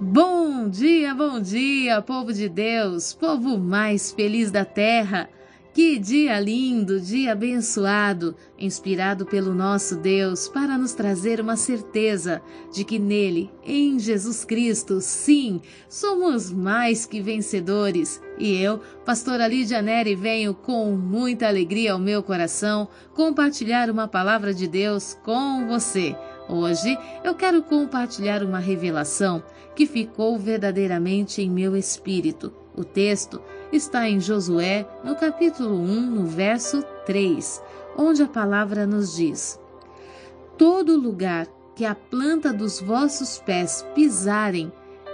Bom dia, bom dia, povo de Deus, povo mais feliz da terra. Que dia lindo, dia abençoado, inspirado pelo nosso Deus para nos trazer uma certeza de que nele, em Jesus Cristo, sim, somos mais que vencedores. E eu, pastora Lídia Neri, venho com muita alegria ao meu coração compartilhar uma palavra de Deus com você. Hoje eu quero compartilhar uma revelação que ficou verdadeiramente em meu espírito. O texto está em Josué, no capítulo 1, no verso 3, onde a palavra nos diz: Todo lugar que a planta dos vossos pés pisarem,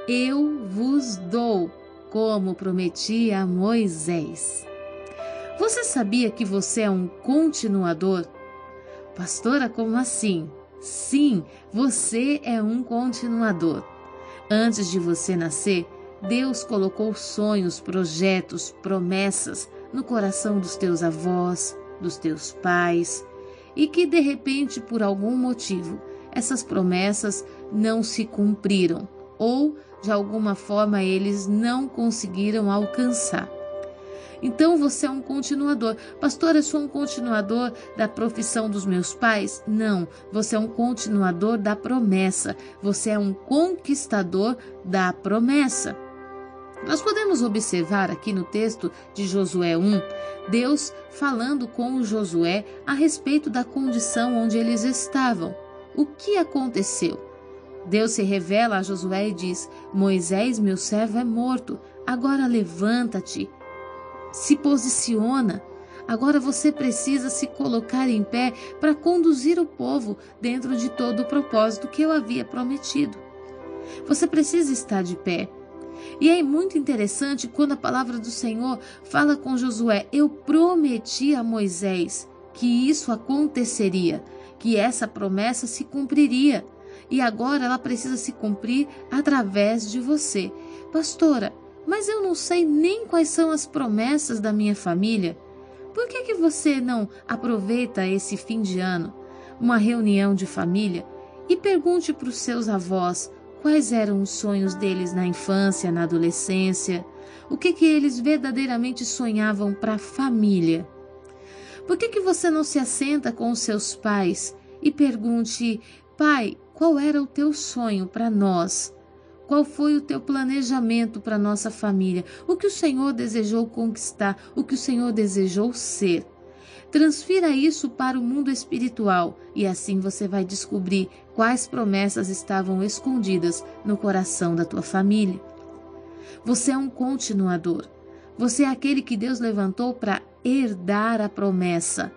eu vos dou, como prometi a Moisés. Você sabia que você é um continuador? Pastora, como assim? Sim, você é um continuador. Antes de você nascer, Deus colocou sonhos, projetos, promessas no coração dos teus avós, dos teus pais, e que de repente, por algum motivo, essas promessas não se cumpriram ou de alguma forma eles não conseguiram alcançar. Então você é um continuador. Pastor, eu sou um continuador da profissão dos meus pais? Não, você é um continuador da promessa. Você é um conquistador da promessa. Nós podemos observar aqui no texto de Josué 1, Deus falando com Josué a respeito da condição onde eles estavam. O que aconteceu? Deus se revela a Josué e diz: Moisés, meu servo, é morto. Agora levanta-te, se posiciona. Agora você precisa se colocar em pé para conduzir o povo dentro de todo o propósito que eu havia prometido. Você precisa estar de pé. E é muito interessante quando a palavra do Senhor fala com Josué: Eu prometi a Moisés que isso aconteceria, que essa promessa se cumpriria. E agora ela precisa se cumprir através de você. Pastora, mas eu não sei nem quais são as promessas da minha família. Por que, que você não aproveita esse fim de ano, uma reunião de família, e pergunte para os seus avós quais eram os sonhos deles na infância, na adolescência, o que, que eles verdadeiramente sonhavam para a família? Por que, que você não se assenta com os seus pais e pergunte, pai, qual era o teu sonho para nós? Qual foi o teu planejamento para nossa família? O que o Senhor desejou conquistar? O que o Senhor desejou ser? Transfira isso para o mundo espiritual e assim você vai descobrir quais promessas estavam escondidas no coração da tua família. Você é um continuador. Você é aquele que Deus levantou para herdar a promessa.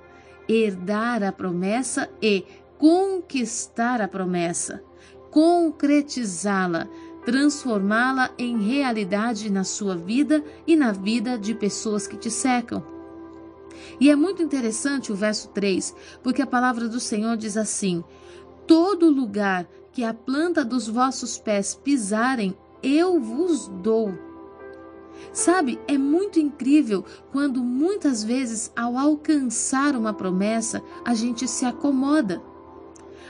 Herdar a promessa e conquistar a promessa, concretizá-la, transformá-la em realidade na sua vida e na vida de pessoas que te cercam. E é muito interessante o verso 3, porque a palavra do Senhor diz assim: Todo lugar que a planta dos vossos pés pisarem, eu vos dou. Sabe, é muito incrível quando muitas vezes, ao alcançar uma promessa, a gente se acomoda.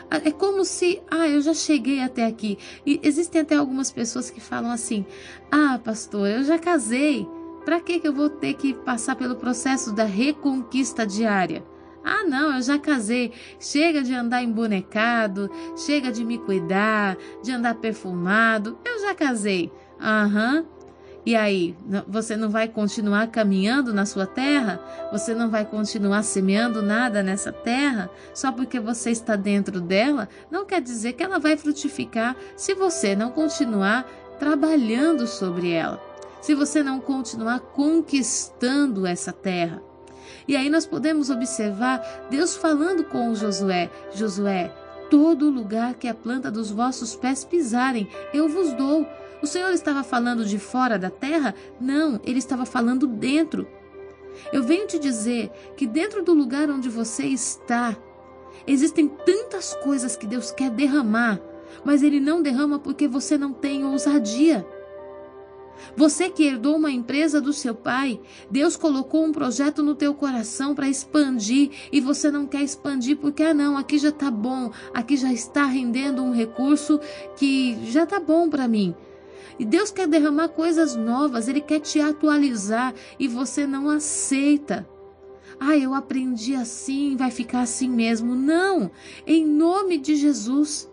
É como se, ah, eu já cheguei até aqui. E existem até algumas pessoas que falam assim: ah, pastor, eu já casei. Para que eu vou ter que passar pelo processo da reconquista diária? Ah, não, eu já casei. Chega de andar embonecado, chega de me cuidar, de andar perfumado. Eu já casei. Aham. Uhum. E aí, você não vai continuar caminhando na sua terra? Você não vai continuar semeando nada nessa terra? Só porque você está dentro dela, não quer dizer que ela vai frutificar se você não continuar trabalhando sobre ela. Se você não continuar conquistando essa terra. E aí nós podemos observar Deus falando com Josué: Josué, todo lugar que a planta dos vossos pés pisarem, eu vos dou o Senhor estava falando de fora da terra? Não, ele estava falando dentro. Eu venho te dizer que dentro do lugar onde você está, existem tantas coisas que Deus quer derramar, mas Ele não derrama porque você não tem ousadia. Você que herdou uma empresa do seu pai, Deus colocou um projeto no teu coração para expandir e você não quer expandir porque ah não, aqui já está bom, aqui já está rendendo um recurso que já está bom para mim. E Deus quer derramar coisas novas, Ele quer te atualizar e você não aceita. Ah, eu aprendi assim, vai ficar assim mesmo. Não! Em nome de Jesus.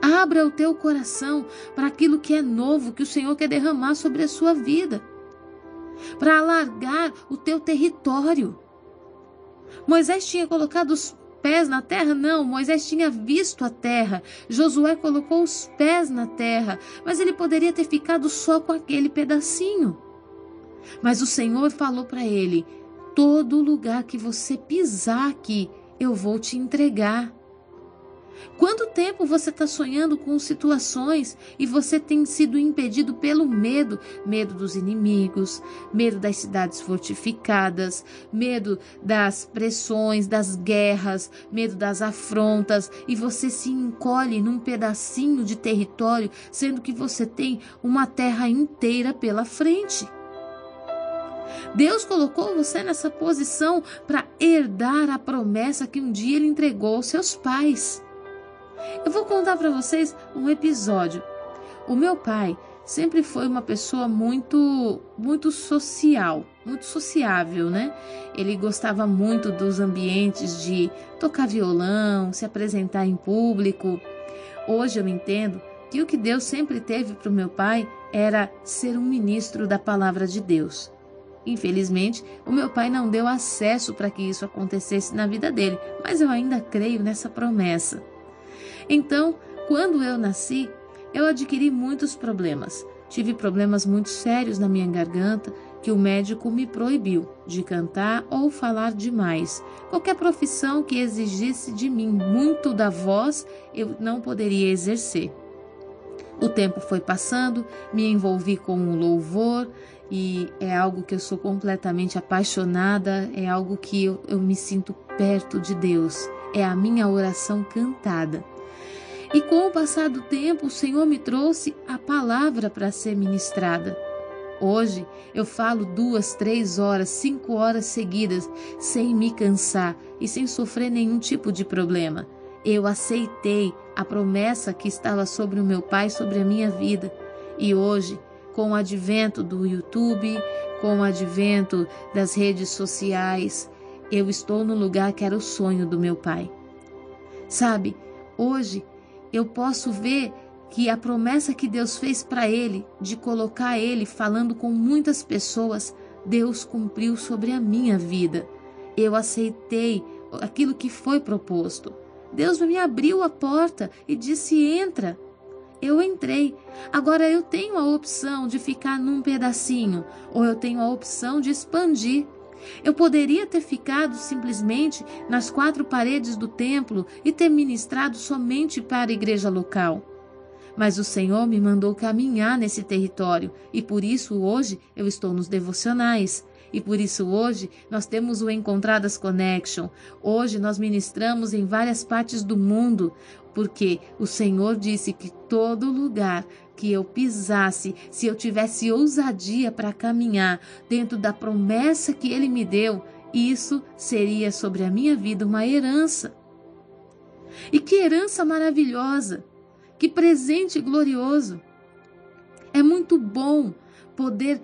Abra o teu coração para aquilo que é novo, que o Senhor quer derramar sobre a sua vida. Para alargar o teu território. Moisés tinha colocado os pés na terra? Não, Moisés tinha visto a terra. Josué colocou os pés na terra, mas ele poderia ter ficado só com aquele pedacinho. Mas o Senhor falou para ele: todo lugar que você pisar aqui, eu vou te entregar. Quanto tempo você está sonhando com situações e você tem sido impedido pelo medo? Medo dos inimigos, medo das cidades fortificadas, medo das pressões, das guerras, medo das afrontas, e você se encolhe num pedacinho de território, sendo que você tem uma terra inteira pela frente. Deus colocou você nessa posição para herdar a promessa que um dia ele entregou aos seus pais. Eu vou contar para vocês um episódio. O meu pai sempre foi uma pessoa muito muito social, muito sociável, né? Ele gostava muito dos ambientes de tocar violão, se apresentar em público. Hoje eu entendo que o que Deus sempre teve para o meu pai era ser um ministro da palavra de Deus. Infelizmente, o meu pai não deu acesso para que isso acontecesse na vida dele, mas eu ainda creio nessa promessa. Então, quando eu nasci, eu adquiri muitos problemas. Tive problemas muito sérios na minha garganta que o médico me proibiu de cantar ou falar demais. Qualquer profissão que exigisse de mim muito da voz, eu não poderia exercer. O tempo foi passando, me envolvi com o louvor e é algo que eu sou completamente apaixonada, é algo que eu, eu me sinto perto de Deus, é a minha oração cantada. E com o passar do tempo, o Senhor me trouxe a palavra para ser ministrada. Hoje eu falo duas, três horas, cinco horas seguidas, sem me cansar e sem sofrer nenhum tipo de problema. Eu aceitei a promessa que estava sobre o meu Pai, sobre a minha vida. E hoje, com o advento do YouTube, com o advento das redes sociais, eu estou no lugar que era o sonho do meu Pai. Sabe, hoje eu posso ver que a promessa que Deus fez para ele de colocar ele falando com muitas pessoas, Deus cumpriu sobre a minha vida. Eu aceitei aquilo que foi proposto. Deus me abriu a porta e disse: entra. Eu entrei. Agora eu tenho a opção de ficar num pedacinho ou eu tenho a opção de expandir. Eu poderia ter ficado simplesmente nas quatro paredes do templo e ter ministrado somente para a igreja local. Mas o Senhor me mandou caminhar nesse território e por isso hoje eu estou nos devocionais. E por isso hoje nós temos o Encontradas Connection. Hoje nós ministramos em várias partes do mundo, porque o Senhor disse que todo lugar que eu pisasse, se eu tivesse ousadia para caminhar dentro da promessa que Ele me deu, isso seria sobre a minha vida uma herança. E que herança maravilhosa! Que presente glorioso! É muito bom poder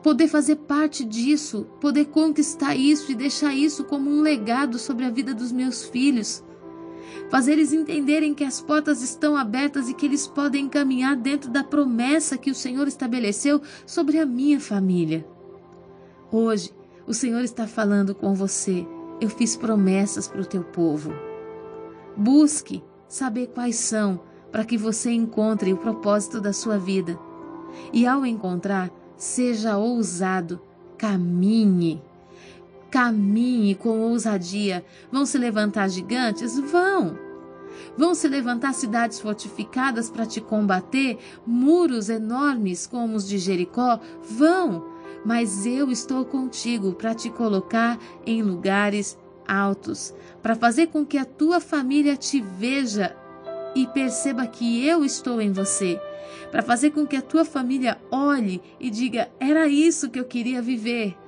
poder fazer parte disso, poder conquistar isso e deixar isso como um legado sobre a vida dos meus filhos. Fazer eles entenderem que as portas estão abertas e que eles podem caminhar dentro da promessa que o Senhor estabeleceu sobre a minha família. Hoje, o Senhor está falando com você. Eu fiz promessas para o teu povo. Busque saber quais são, para que você encontre o propósito da sua vida. E ao encontrar, Seja ousado, caminhe. Caminhe com ousadia. Vão se levantar gigantes? Vão. Vão se levantar cidades fortificadas para te combater, muros enormes como os de Jericó? Vão. Mas eu estou contigo para te colocar em lugares altos, para fazer com que a tua família te veja e perceba que eu estou em você para fazer com que a tua família olhe e diga: era isso que eu queria viver.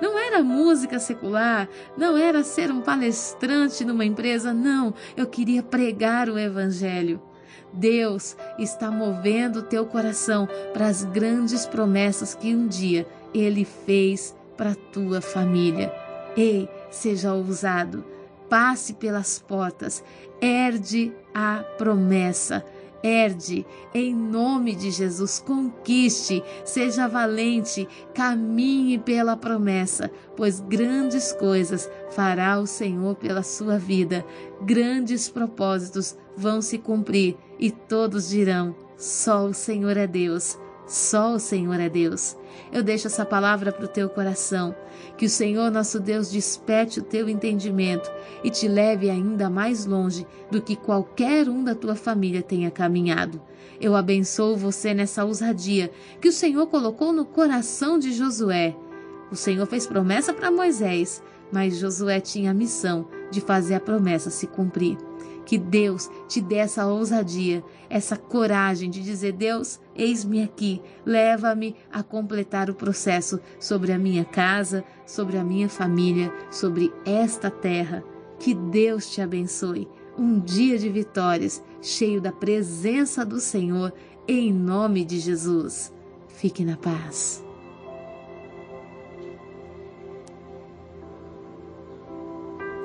Não era música secular, não era ser um palestrante numa empresa, não, eu queria pregar o Evangelho. Deus está movendo o teu coração para as grandes promessas que um dia Ele fez para a tua família. Ei, seja ousado, passe pelas portas, herde a promessa. Herde, em nome de Jesus, conquiste, seja valente, caminhe pela promessa, pois grandes coisas fará o Senhor pela sua vida, grandes propósitos vão se cumprir e todos dirão: só o Senhor é Deus. Só o Senhor é Deus. Eu deixo essa palavra para o teu coração. Que o Senhor nosso Deus desperte o teu entendimento e te leve ainda mais longe do que qualquer um da tua família tenha caminhado. Eu abençoo você nessa ousadia que o Senhor colocou no coração de Josué. O Senhor fez promessa para Moisés, mas Josué tinha a missão de fazer a promessa se cumprir. Que Deus te dê essa ousadia, essa coragem de dizer: Deus, eis-me aqui, leva-me a completar o processo sobre a minha casa, sobre a minha família, sobre esta terra. Que Deus te abençoe. Um dia de vitórias, cheio da presença do Senhor, em nome de Jesus. Fique na paz.